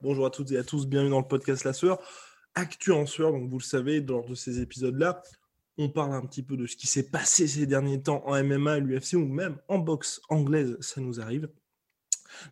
Bonjour à toutes et à tous, bienvenue dans le podcast La Sueur. Actu en donc vous le savez, lors de ces épisodes-là, on parle un petit peu de ce qui s'est passé ces derniers temps en MMA, l'UFC ou même en boxe anglaise, ça nous arrive.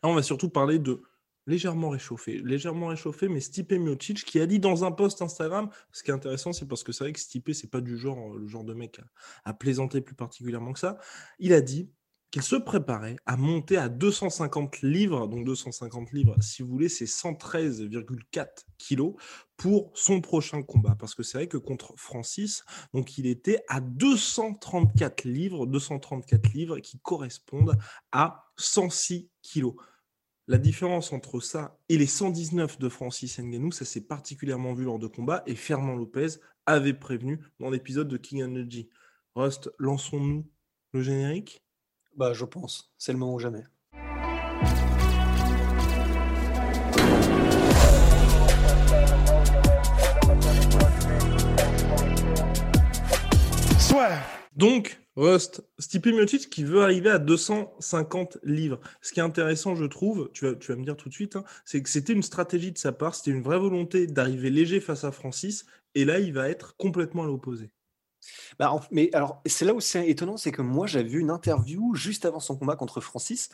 Là, on va surtout parler de légèrement réchauffé, légèrement réchauffé, mais Stipe Miocic qui a dit dans un post Instagram, ce qui est intéressant, c'est parce que c'est vrai que Stipe, c'est pas du genre, le genre de mec à plaisanter plus particulièrement que ça. Il a dit qu'il se préparait à monter à 250 livres, donc 250 livres, si vous voulez, c'est 113,4 kilos pour son prochain combat. Parce que c'est vrai que contre Francis, donc il était à 234 livres, 234 livres qui correspondent à 106 kilos. La différence entre ça et les 119 de Francis Ngannou, ça s'est particulièrement vu lors de combats et Fernand Lopez avait prévenu dans l'épisode de King Energy. Rust, lançons-nous le générique Bah, je pense. C'est le moment ou jamais. Soit. Donc, Rust, Stipe Miocic qui veut arriver à 250 livres. Ce qui est intéressant, je trouve, tu vas, tu me dire tout de suite, hein, c'est que c'était une stratégie de sa part, c'était une vraie volonté d'arriver léger face à Francis, et là, il va être complètement à l'opposé. Bah, mais alors, c'est là où c'est étonnant, c'est que moi, j'avais vu une interview juste avant son combat contre Francis,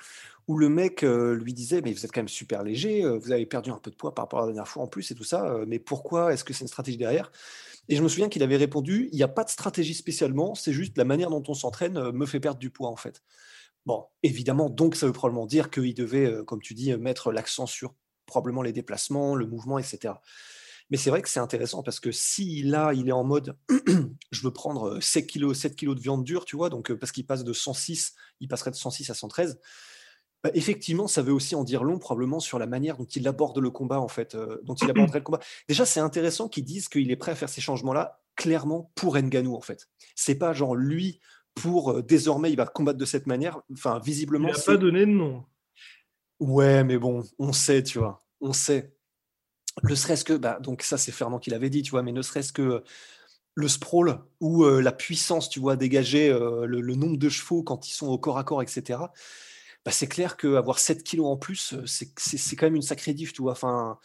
où le mec euh, lui disait, mais vous êtes quand même super léger, euh, vous avez perdu un peu de poids par rapport à la dernière fois en plus et tout ça, euh, mais pourquoi est-ce que c'est une stratégie derrière? Et je me souviens qu'il avait répondu, il n'y a pas de stratégie spécialement, c'est juste la manière dont on s'entraîne me fait perdre du poids en fait. Bon, évidemment, donc ça veut probablement dire qu'il devait, comme tu dis, mettre l'accent sur probablement les déplacements, le mouvement, etc. Mais c'est vrai que c'est intéressant parce que si là, il est en mode je veux prendre euh, 7 kilos, 7 kilos de viande dure, tu vois, donc euh, parce qu'il passe de 106, il passerait de 106 à 113, bah, effectivement, ça veut aussi en dire long probablement sur la manière dont il aborde le combat, en fait, euh, dont il aborderait le combat. Déjà, c'est intéressant qu'ils disent qu'il est prêt à faire ces changements-là clairement pour Nganou, en fait. C'est pas genre lui pour euh, désormais il va combattre de cette manière. Enfin, Il visiblement, n'a c'est pas donné de nom. Ouais, mais bon, on sait, tu vois, on sait. Ne serait-ce que, bah, donc ça c'est Fernand qui l'avait dit, tu vois, mais ne serait-ce que le sprawl ou euh, la puissance, tu vois, dégager euh, le, nombre de chevaux quand ils sont au corps à corps, etc. Bah, c'est clair qu'avoir 7 kilos en plus, euh, c'est quand même une sacrée diff, tu vois. Enfin,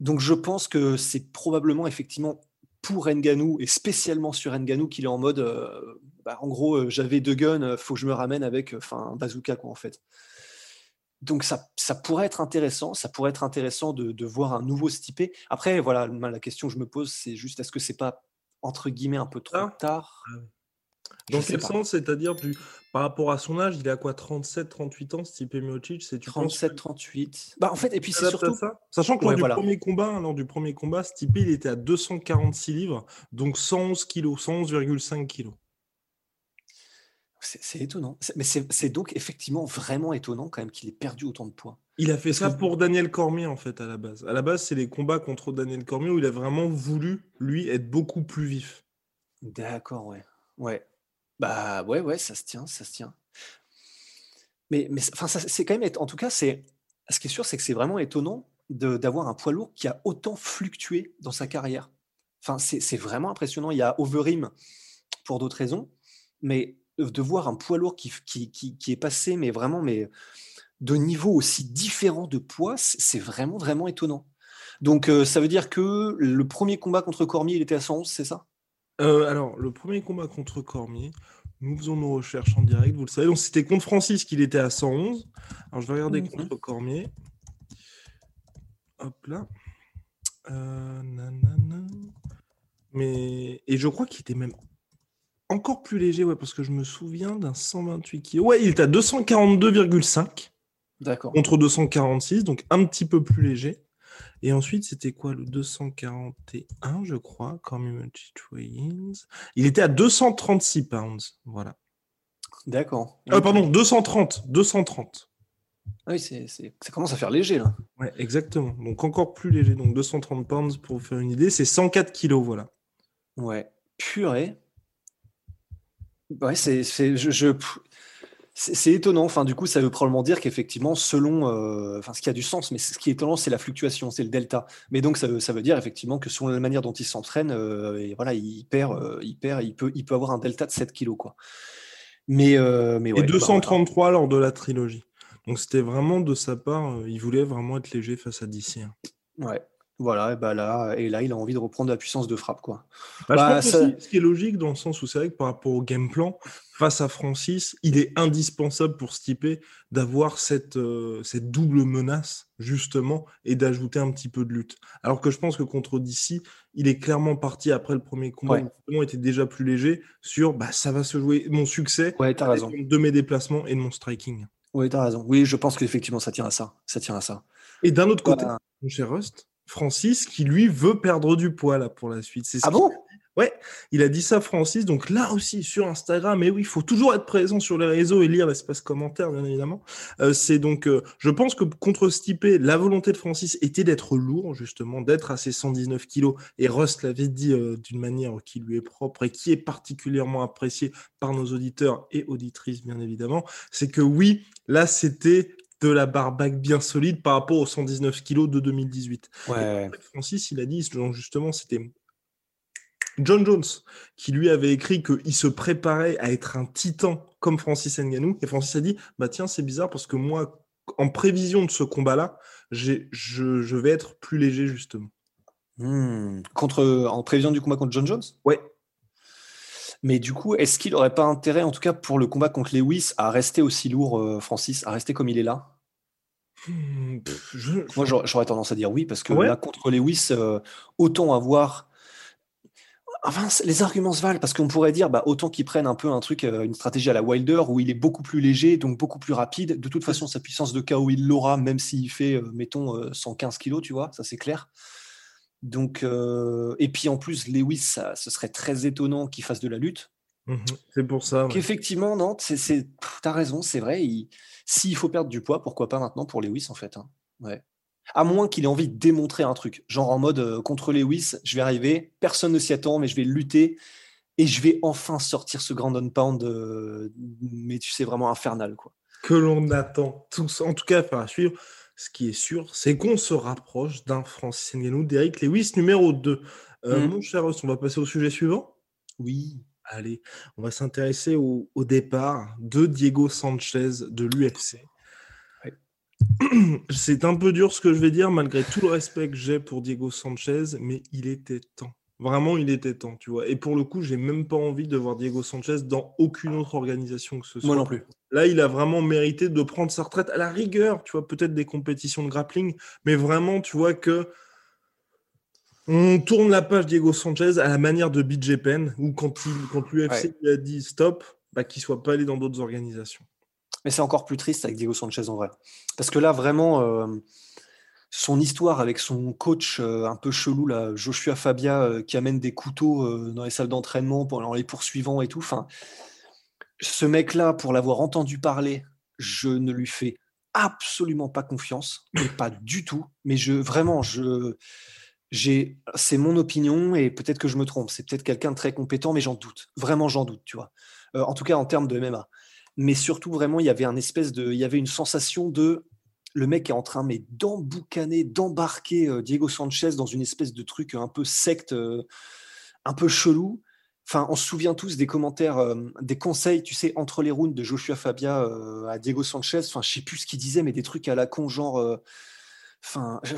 donc je pense que c'est probablement effectivement pour Nganou et spécialement sur Nganou qu'il est en mode, euh, bah, en gros, euh, j'avais deux guns, euh, faut que je me ramène avec, euh, enfin, un bazooka quoi en fait. Donc ça, ça pourrait être intéressant, ça pourrait être intéressant de, de voir un nouveau stipé. Après, voilà, la question que je me pose, c'est juste est-ce que c'est pas entre guillemets un peu trop Ah. tard? Je Dans sais quel sens? C'est-à-dire du... par rapport à son âge, il est à quoi 37, 38 ans, Stipe Miocic c'est, tu penses 37, 38. Bah en fait, et puis c'est surtout. ça? Sachant que lors Ouais, du premier combat, lors du premier combat, Stipe il était à 246 livres, donc 111 kilos, 111,5 kilos. C'est étonnant. Mais c'est donc effectivement vraiment étonnant quand même qu'il ait perdu autant de poids. Il a fait Parce ça que- pour Daniel Cormier en fait à la base. À la base, c'est les combats contre Daniel Cormier où il a vraiment voulu lui être beaucoup plus vif. D'accord, ouais. Ouais. Bah ouais, ouais, ça se tient, ça se tient. Mais, mais c'est- enfin, c'est quand même, en tout cas, c'est, ce qui est sûr, c'est que c'est vraiment étonnant de- d'avoir un poids lourd qui a autant fluctué dans sa carrière. Enfin, c'est c'est vraiment impressionnant. Il y a Overeem pour d'autres raisons, mais de voir un poids lourd qui, qui, qui, qui est passé, mais vraiment, mais de niveaux aussi différents de poids, c'est c'est vraiment, vraiment étonnant. Donc, euh, ça veut dire que le premier combat contre Cormier, il était à 111, c'est ça? Euh, alors, le premier combat contre Cormier, nous faisons nos recherches en direct, vous le savez. Donc, c'était contre Francis qu'il était à 111. Alors, je vais regarder Mhm. contre Cormier. Hop là. Euh, nanana. Mais... Et je crois qu'il était même encore plus léger, ouais, parce que je me souviens d'un 128 kg. Ouais, il était à 242,5 D'accord. contre 246, donc un petit peu plus léger. Et ensuite, c'était quoi le 241, je crois, Multi Twins? Il était à 236 pounds. Voilà. D'accord. Euh, pardon, 230. 230. Ah oui, c'est, ça commence à faire léger là. Ouais, exactement. Donc encore plus léger. Donc 230 pounds pour vous faire une idée, c'est 104 kilos, voilà. Ouais, purée. Ouais, c'est, je, c'est étonnant. Enfin, du coup, ça veut probablement dire qu'effectivement, selon, euh, enfin, ce qui a du sens, mais ce qui est étonnant, c'est la fluctuation, c'est le delta. Mais donc, ça veut, ça veut dire effectivement que selon la manière dont il s'entraîne, euh, et voilà, il perd, euh, il perd, il peut, il peut avoir un delta de 7 kilos, quoi. Mais, mais ouais, et 233 bah, lors de la trilogie. Donc, c'était vraiment de sa part, il voulait vraiment être léger face à DC. Hein. Ouais. Voilà, et bah là, et là, il a envie de reprendre la puissance de frappe, quoi. Bah, je bah, ce qui est logique dans le sens où c'est vrai que par rapport au game plan, face à Francis, il est indispensable pour Stipe d'avoir cette, euh, cette double menace, justement, et d'ajouter un petit peu de lutte. Alors que je pense que contre DC, il est clairement parti après le premier combat, il était déjà plus léger, sur bah, ça va se jouer mon succès ouais, as raison. de mes déplacements et de mon striking. Oui, tu as raison. Oui, je pense qu'effectivement, ça tient à ça. Ça tient à ça. Et d'un autre côté, mon cher Rust, Francis qui lui veut perdre du poids là pour la suite. ah bon? Ouais, il a dit ça Francis. Donc là aussi sur Instagram, mais oui, il faut toujours être présent sur les réseaux et lire l'espace commentaire bien évidemment. Euh, c'est donc, euh, je pense que contre Stipe, la volonté de Francis était d'être lourd justement, d'être à ses 119 kilos. Et Rust l'avait dit euh, d'une manière qui lui est propre et qui est particulièrement appréciée par nos auditeurs et auditrices bien évidemment. C'est que oui, là c'était de la barbaque bien solide par rapport aux 119 kilos de 2018. Ouais. Francis, il a dit justement, c'était John Jones qui lui avait écrit qu'il se préparait à être un titan comme Francis Ngannou. Et Francis a dit, bah tiens, c'est bizarre parce que moi, en prévision de ce combat-là, je, je, vais être plus léger justement. Hmm. Contre, en prévision du combat contre John Jones? Ouais. Mais du coup, est-ce qu'il n'aurait pas intérêt, en tout cas pour le combat contre Lewis, à rester aussi lourd, euh, Francis, à rester comme il est là? Hmm, Moi, j'aurais tendance à dire oui, parce que là, contre Lewis, euh, autant avoir. Enfin, les arguments se valent parce qu'on pourrait dire bah, autant qu'ils prennent un peu un truc, euh, une stratégie à la Wilder où il est beaucoup plus léger, donc beaucoup plus rapide. De toute façon, sa puissance de KO, il l'aura, même s'il fait, mettons, 115 kilos, tu vois, ça c'est clair. Donc, euh, et puis en plus, Lewis, ça, ce serait très étonnant qu'il fasse de la lutte. Mmh c'est pour ça. Effectivement, non, c'est, t'as raison, c'est vrai. s'il faut perdre du poids, pourquoi pas maintenant pour Lewis en fait. Hein. Ouais. À moins qu'il ait envie de démontrer un truc, genre en mode euh, contre Lewis, je vais arriver, personne ne s'y attend, mais je vais lutter et je vais enfin sortir ce grand on pound, euh, mais tu sais vraiment infernal quoi. Que l'on attend tous, en tout cas, à suivre ce qui est sûr, c'est qu'on se rapproche d'un Francis Ngannou, d'Eric Lewis numéro 2. Euh, mmh. Mon cher Ross, on va passer au sujet suivant? Oui. Allez, on va s'intéresser au, départ de Diego Sanchez de l'UFC. C'est un peu dur ce que je vais dire, malgré tout le respect que j'ai pour Diego Sanchez, mais il était temps. Vraiment, il était temps, tu vois. Et pour le coup, j'ai même pas envie de voir Diego Sanchez dans aucune autre organisation que ce soit. Moi non plus. Là, il a vraiment mérité de prendre sa retraite à la rigueur, tu vois, peut-être des compétitions de grappling, mais vraiment, tu vois que on tourne la page Diego Sanchez à la manière de BJ Penn, où quand, quand l'UFC lui a dit stop, bah, qu'il soit pas allé dans d'autres organisations. Mais c'est encore plus triste avec Diego Sanchez en vrai. Parce que là, vraiment, euh, son histoire avec son coach euh, un peu chelou, là, Joshua Fabia, euh, qui amène des couteaux euh, dans les salles d'entraînement pendant les poursuivants et tout. Enfin, ce mec-là, pour l'avoir entendu parler, je ne lui fais absolument pas confiance, mais pas du tout. Mais je vraiment, je j'ai, c'est mon opinion et peut-être que je me trompe. C'est peut-être quelqu'un de très compétent, mais j'en doute. Vraiment, j'en doute, tu vois. en tout cas, en termes de MMA. Mais surtout, vraiment, il y avait un espèce de, il y avait une sensation de le mec est en train mais d'emboucaner, d'embarquer euh, Diego Sanchez dans une espèce de truc un peu secte, euh, un peu chelou. Enfin, on se souvient tous des commentaires, euh, des conseils, tu sais, entre les rounds de Joshua Fabia à Diego Sanchez. Enfin, je sais plus ce qu'il disait, mais des trucs à la con, genre, enfin, je,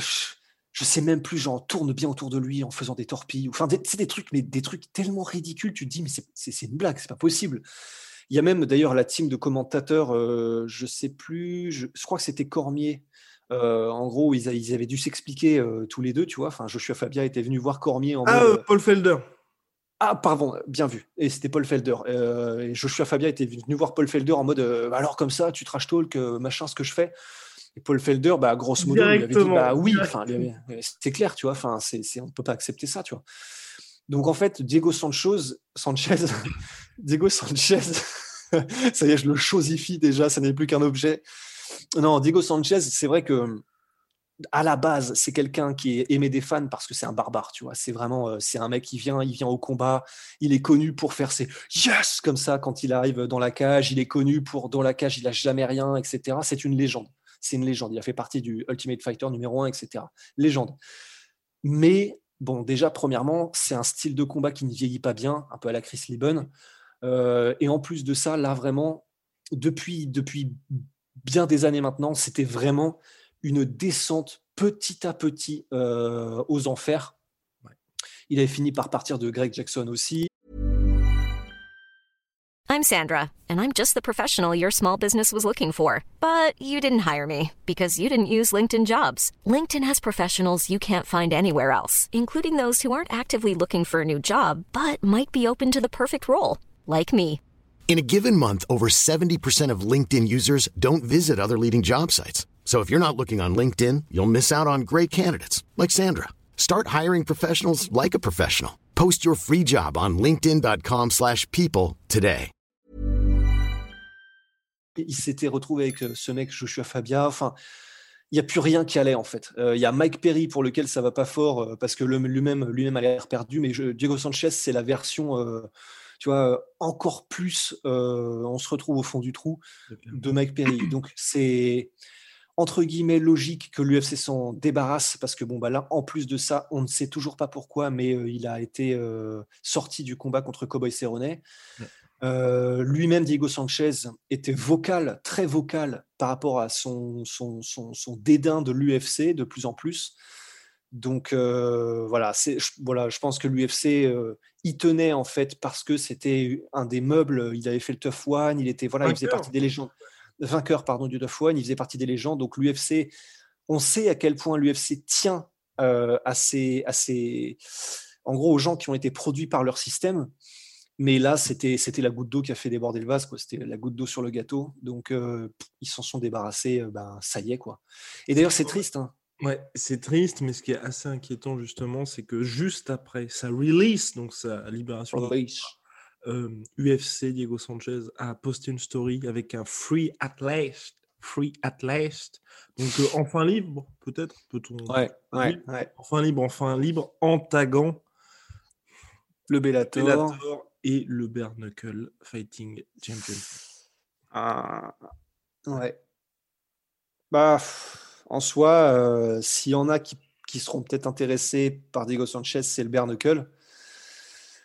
je, sais même plus, genre, tourne bien autour de lui en faisant des torpilles. Enfin, c'est des trucs, mais des trucs tellement ridicules, tu te dis, mais c'est une blague, c'est pas possible. Il y a même d'ailleurs la team de commentateurs, euh, je sais plus, je, crois que c'était Cormier. Euh, en gros, ils, ils, avaient dû s'expliquer euh, tous les deux, tu vois. Enfin, Joshua Fabia était venu voir Cormier en Ah, Paul Felder. Ah, pardon, bien vu. Et c'était Paul Felder. et Joshua Fabia était venu voir Paul Felder en mode alors comme ça, tu trash talk, machin, ce que je fais. Et Paul Felder, bah, grosso modo, il avait dit bah oui, c'est clair, tu vois. Enfin, c'est, on ne peut pas accepter ça, tu vois. Donc en fait, Diego Sanchez, Sanchez, Diego Sanchez, ça y est, je le chosifie déjà, ça n'est plus qu'un objet. Non, Diego Sanchez, c'est vrai que à la base, c'est quelqu'un qui est aimé des fans parce que c'est un barbare, tu vois. C'est vraiment, euh, c'est un mec qui vient, il vient au combat. Il est connu pour faire ses yes comme ça quand il arrive dans la cage. Il est connu pour dans la cage, il a jamais rien, etc. C'est une légende. C'est une légende. Il a fait partie du Ultimate Fighter numéro 1, etc. Légende. Mais bon, déjà, premièrement, c'est un style de combat qui ne vieillit pas bien, un peu à la Chris Lieben. Euh, et en plus de ça, là, vraiment, depuis, depuis bien des années maintenant, c'était vraiment une descente petit à petit euh, aux enfers. Il avait fini par partir de Greg Jackson aussi. I'm Sandra, and I'm just the professional your small business was looking for. But you didn't hire me because you didn't use LinkedIn jobs. LinkedIn has professionals you can't find anywhere else, including those who aren't actively looking for a new job, but might be open to the perfect role, like me. In a given month, over 70% of LinkedIn users don't visit other leading job sites. So if you're not looking on LinkedIn, you'll miss out on great candidates like Sandra. Start hiring professionals like a professional. Post your free job on linkedin.com/people today. Il s'était retrouvé avec euh, ce mec Joshua Fabia, enfin il n'y a plus rien qui allait en fait. Euh, il y a Mike Perry pour lequel ça va pas fort euh, parce que lui-même lui-même a l'air perdu mais je, Diego Sanchez c'est la version euh, tu vois, encore plus, euh, on se retrouve au fond du trou de Mike Perry. Donc c'est entre guillemets logique que l'UFC s'en débarrasse parce que bon bah là en plus de ça on ne sait toujours pas pourquoi mais euh, il a été euh, sorti du combat contre Cowboy Cerrone. Euh, lui-même Diego Sanchez était vocal très vocal par rapport à son, son, son, son dédain de l'UFC de plus en plus donc voilà c'est voilà je pense que l'UFC y tenait en fait parce que c'était un des meubles il avait fait le tough one il était voilà il faisait partie des légendes vainqueur pardon, du Tough One, il faisait partie des légendes. Donc l'UFC, on sait à quel point l'UFC tient euh, à, ces, à ces, en gros, aux gens qui ont été produits par leur système. Mais là, c'était, c'était la goutte d'eau qui a fait déborder le vase, quoi. C'était la goutte d'eau sur le gâteau. Donc, euh, ils s'en sont débarrassés. Euh, ben, ça y est, quoi. Et d'ailleurs, c'est triste. Hein. Ouais, c'est triste, mais ce qui est assez inquiétant justement, c'est que juste après sa release, donc sa libération, Release. euh, UFC, Diego Sanchez a posté une story avec un free at last, free at last. Donc euh, enfin libre, peut-être, peut-on. Ouais, ouais, ouais. Enfin libre, enfin libre, en taguant Le Bellator. Bellator et le Bare Knuckle Fighting Championship. Ah, ouais. Bah, pff, en soi, euh, s'il y en a qui, seront peut-être intéressés par Diego Sanchez, c'est le bare knuckle.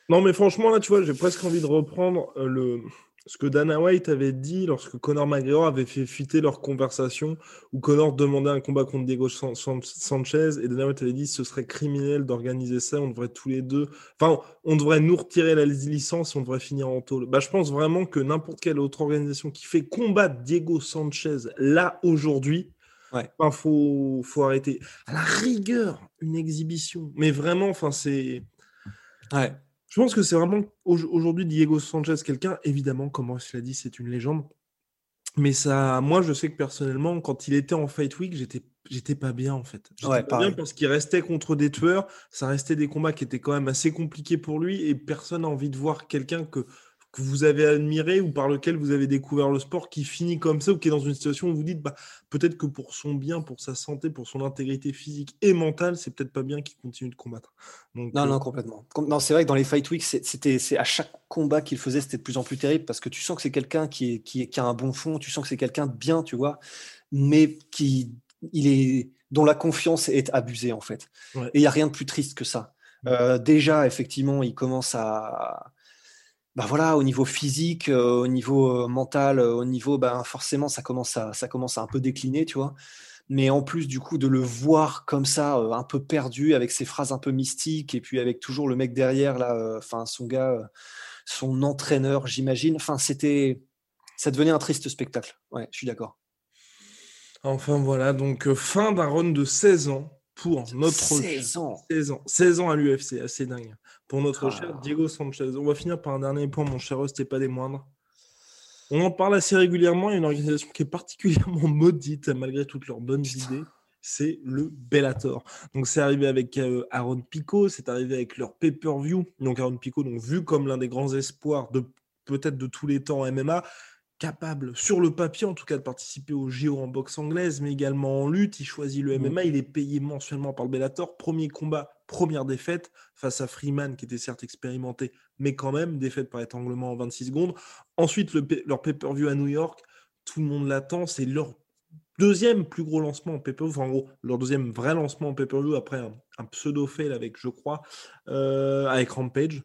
Non, mais franchement, là, tu vois, j'ai presque envie de reprendre euh, le... ce que Dana White avait dit lorsque Conor McGregor avait fait fuiter leur conversation où Conor demandait un combat contre Diego San- San- Sanchez et Dana White avait dit ce serait criminel d'organiser ça, on devrait tous les deux. Enfin, on devrait nous retirer la licence on devrait finir en tôle. Bah, je pense vraiment que n'importe quelle autre organisation qui fait combattre Diego Sanchez là aujourd'hui, Ouais. enfin, faut, faut arrêter. À la rigueur, une exhibition. Mais vraiment, enfin, c'est. Ouais. Je pense que c'est vraiment au- aujourd'hui Diego Sanchez, quelqu'un, évidemment, comme Ross l'a dit, c'est une légende. Mais ça, moi, je sais que personnellement, quand il était en Fight Week, j'étais, j'étais pas bien en fait. J'étais Ouais, pas bien parce qu'il restait contre des tueurs. Ça restait des combats qui étaient quand même assez compliqués pour lui et personne n'a envie de voir quelqu'un que, que vous avez admiré ou par lequel vous avez découvert le sport qui finit comme ça ou qui est dans une situation où vous dites, bah, peut-être que pour son bien, pour sa santé, pour son intégrité physique et mentale, c'est peut-être pas bien qu'il continue de combattre. Donc, Non, euh, non, complètement. Com- Non, c'est vrai que dans les Fight Week, c'était, à chaque combat qu'il faisait, c'était de plus en plus terrible parce que tu sens que c'est quelqu'un qui, est, qui, est- qui a un bon fond, tu sens que c'est quelqu'un de bien, tu vois, mais qui, il est, dont la confiance est abusée en fait. Ouais. Et il n'y a rien de plus triste que ça. Euh, déjà, effectivement, il commence à. Bah voilà, au niveau physique, euh, au niveau euh, mental, euh, au niveau, ben forcément, ça commence à, ça commence à un peu décliner, tu vois. Mais en plus, du coup, de le voir comme ça, euh, un peu perdu, avec ses phrases un peu mystiques, et puis avec toujours le mec derrière, là, enfin, son gars, son entraîneur, j'imagine. Enfin, c'était. Ça devenait un triste spectacle. Ouais, je suis d'accord. Enfin voilà, donc fin d'un run de 16 ans pour notre 16 ans. 16 ans, 16 ans à l'UFC, assez dingue. Pour notre Ah. cher Diego Sanchez. On va finir par un dernier point, mon cher Host, et pas des moindres. On en parle assez régulièrement. Il y a une organisation qui est particulièrement maudite, malgré toutes leurs bonnes idées. C'est le Bellator. Donc, c'est arrivé avec euh, Aaron Pico, c'est arrivé avec leur pay-per-view. Donc, Aaron Pico, donc, vu comme l'un des grands espoirs de peut-être de tous les temps en MMA, capable, sur le papier en tout cas, de participer au JO en boxe anglaise, mais également en lutte. Il choisit le MMA, il est payé mensuellement par le Bellator. Premier combat, première défaite face à Freeman, qui était certes expérimenté, mais quand même, défaite par étanglement en 26 secondes. Ensuite, leur pay-per-view à New York, tout le monde l'attend, c'est leur deuxième plus gros lancement en pay-per-view, enfin en gros, leur deuxième vrai lancement en pay-per-view après un, pseudo-fail avec, je crois, euh, avec Rampage,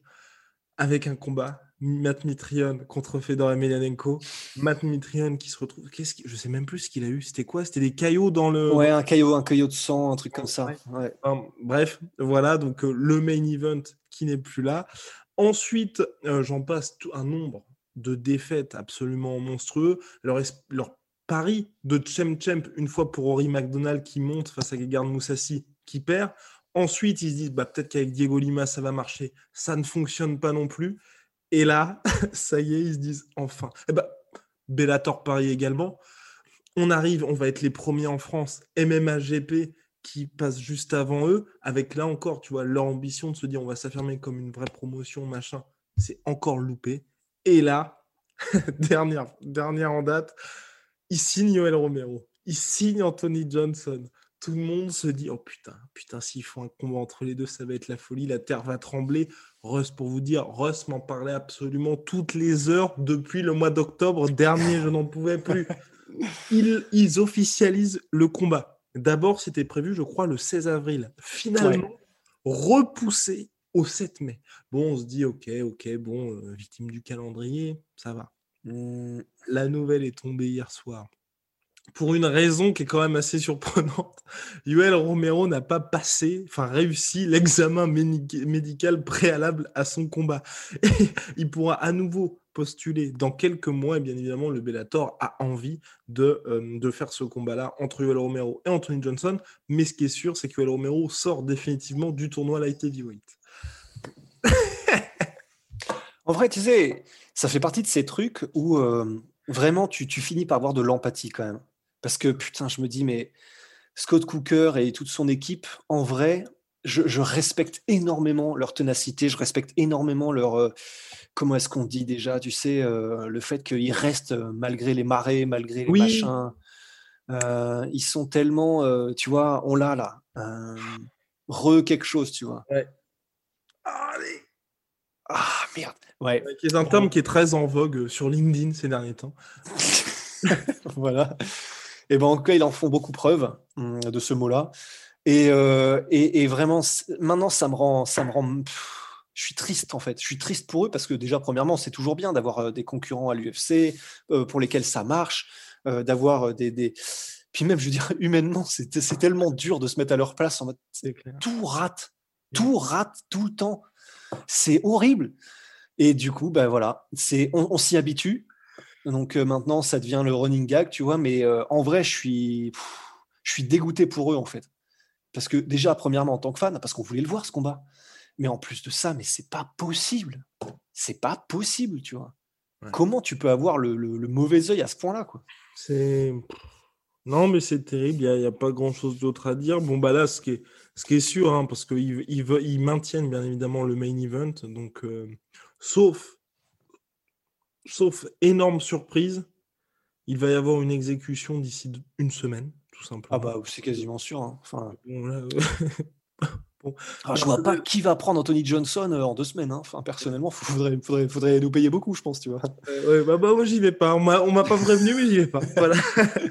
avec un combat Matt Mitrion contre Fedor Emelianenko. Matt Mitrion qui se retrouve. Qu'est-ce Je sais même plus ce qu'il a eu. C'était quoi? C'était des caillots dans le. Ouais, un caillot, un caillot de sang, un truc comme ça. bref, voilà. Donc euh, le main event qui n'est plus là. Ensuite, euh, j'en passe un nombre de défaites absolument monstrueux. Leur, leur pari de Chem Champ, une fois pour Rory McDonald qui monte face à Gegard Moussassi qui perd. Ensuite, ils se disent bah, peut-être qu'avec Diego Lima, ça va marcher. Ça ne fonctionne pas non plus. Et là, ça y est, ils se disent enfin. Eh ben, Bellator Paris également. On arrive, on va être les premiers en France. MMA GP qui passe juste avant eux, avec là encore, tu vois, leur ambition de se dire on va s'affirmer comme une vraie promotion, machin. C'est encore loupé. Et là, dernière, dernière en date, il signe Yoel Romero. Il signe Anthony Johnson tout le monde se dit oh putain, putain, s'ils font un combat entre les deux, ça va être la folie, la terre va trembler. Russ, pour vous dire, Russ m'en parlait absolument toutes les heures depuis le mois d'octobre dernier, je n'en pouvais plus. Ils, ils, officialisent le combat. D'abord, c'était prévu, je crois, le 16 avril. Finalement, repoussé au 7 mai. Bon, on se dit, ok, ok, bon, euh, victime du calendrier, ça va. Mmh. La nouvelle est tombée hier soir pour une raison qui est quand même assez surprenante, Yoel Romero n'a pas passé, enfin réussi l'examen médical préalable à son combat. Il pourra à nouveau postuler dans quelques mois, bien évidemment, le Bellator a envie de, euh, de faire ce combat-là entre Yoel Romero et Anthony Johnson. Mais ce qui est sûr, c'est que Yoel Romero sort définitivement du tournoi Light Heavyweight. en vrai, tu sais, ça fait partie de ces trucs où euh, vraiment tu, tu finis par avoir de l'empathie quand même. Parce que putain, je me dis, mais Scott Cooker et toute son équipe, en vrai, je, respecte énormément leur ténacité, je respecte énormément leur. Euh, comment est-ce qu'on dit déjà Tu sais, euh, le fait qu'ils restent euh, malgré les marées, malgré les machins. ils sont tellement. tu vois, on l'a là. re quelque chose, tu vois. Allez. Ah merde. Ouais. C'est un terme qui est très en vogue sur LinkedIn ces derniers temps. voilà. Et ben en tout cas, ils en font beaucoup preuve hum, de ce mot-là. Euh, et, et, vraiment, maintenant, ça me rend, ça me rend. je suis triste en fait. Je suis triste pour eux parce que déjà, premièrement, c'est toujours bien d'avoir euh, des concurrents à l'UFC euh, pour lesquels ça marche, d'avoir des, des, Puis même, je veux dire, humainement, c'est tellement dur de se mettre à leur place en mode tout rate, tout rate tout le temps. C'est horrible. Et du coup, ben voilà, c'est on s'y habitue. Donc euh, maintenant, ça devient le running gag, tu vois. Mais euh, en vrai, je suis, je suis dégoûté pour eux, en fait. Parce que déjà, premièrement, en tant que fan, parce qu'on voulait le voir, ce combat. Mais en plus de ça, mais c'est pas possible. C'est pas possible, tu vois. Comment tu peux avoir le, mauvais œil à ce point-là, quoi? C'est. Non, mais c'est terrible, il n'y a, pas grand-chose d'autre à dire. Bon, bah là, ce qui est, ce qui est sûr, hein, parce qu'ils ils, ils maintiennent bien évidemment le main event, donc, euh, sauf sauf énorme surprise, il va y avoir une exécution d'ici une semaine, tout simplement. Ah bah c'est quasiment sûr. Hein. Enfin... Ah, je vois pas qui va prendre Anthony Johnson euh, en deux semaines. Hein. Enfin, personnellement, il faudrait, faudrait, faudrait, nous payer beaucoup, je pense, tu vois. Euh, bah, bah, moi, j'y vais pas. On m'a pas prévenu, mais j'y vais pas. Voilà.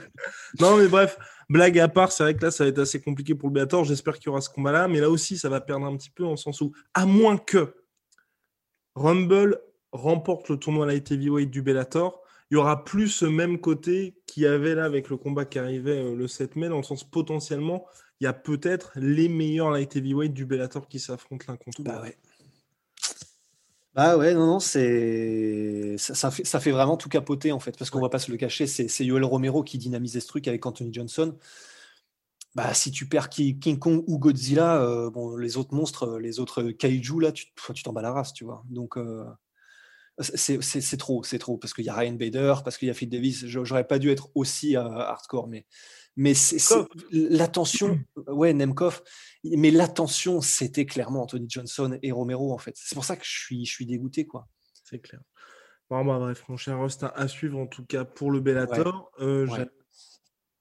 non, mais bref, blague à part, c'est vrai que là, ça va être assez compliqué pour le Bellator. J'espère qu'il y aura ce combat-là, mais là aussi, ça va perdre un petit peu en sens où, à moins que Rumble remporte le tournoi light heavyweight du Bellator, il y aura plus ce même côté qu'il y avait là avec le combat qui arrivait euh, le 7 mai, dans le sens potentiellement, il y a peut-être les meilleurs light heavyweight du Bellator qui s'affrontent l'un contre l'autre. Bah ouais. Bah ouais, non, non, c'est ça, fait, ça fait vraiment tout capoter en fait, parce qu'on va pas se le cacher, c'est Yoel Romero qui dynamisait ce truc avec Anthony Johnson. Bah, si tu perds King Kong ou Godzilla, euh, bon, les autres monstres, les autres kaiju là, tu t'en bats la race, tu vois. Donc, euh, c'est trop, c'est trop, parce qu'il y a Ryan Bader, parce qu'il y a Phil Davis. J'aurais pas dû être aussi euh, hardcore, mais, mais l'attention, ouais, Nemkov, mais l'attention, c'était clairement Anthony Johnson et Romero, en fait. C'est pour ça que je suis, je suis dégoûté, quoi. C'est clair. Bon, bah, bref, mon cher Rust, à suivre en tout cas pour le Bellator. Euh, Ouais.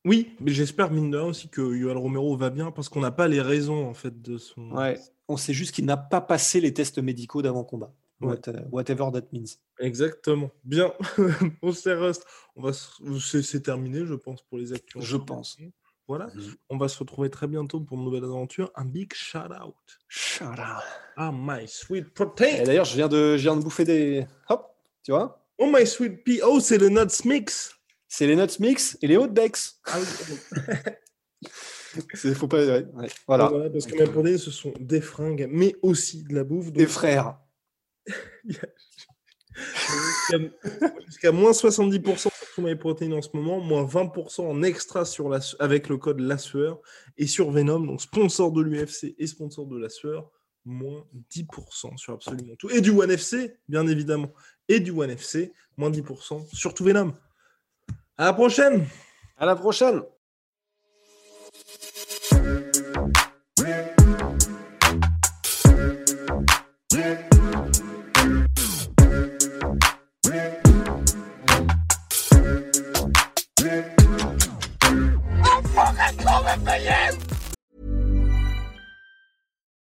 Oui, mais j'espère, mine de rien, aussi que Yoel Romero va bien parce qu'on n'a pas les raisons en fait de son. Ouais. On sait juste qu'il n'a pas passé les tests médicaux d'avant-combat. Ouais. Whatever that means. Exactement. Bien, mon cher Rust, on va se- c'est terminé, je pense, pour les actus. Je pense. Voilà, Mhm. on va se retrouver très bientôt pour une nouvelle aventure. Un big shout out Shut up. à My Sweet Et Protein. d'ailleurs, je viens de, je viens de bouffer des. Hop, tu vois Oh My Sweet Pea. Oh, c'est le Nuts Mix. C'est les nuts mix et les hot Bex. Ah oui, faut pas. ouais. Voilà. Voilà, parce que My Protein, ce sont des fringues, mais aussi de la bouffe. Des frères. Jusqu'à moins 70% sur tout MyProtein en ce moment, moins 20% en extra avec le code La Sueur. Et sur Venom, donc sponsor de l'UFC et sponsor de La Sueur, moins 10% sur absolument tout. Et du One FC, bien évidemment. Et du One FC, moins 10% sur tout Venom. À la prochaine À la prochaine.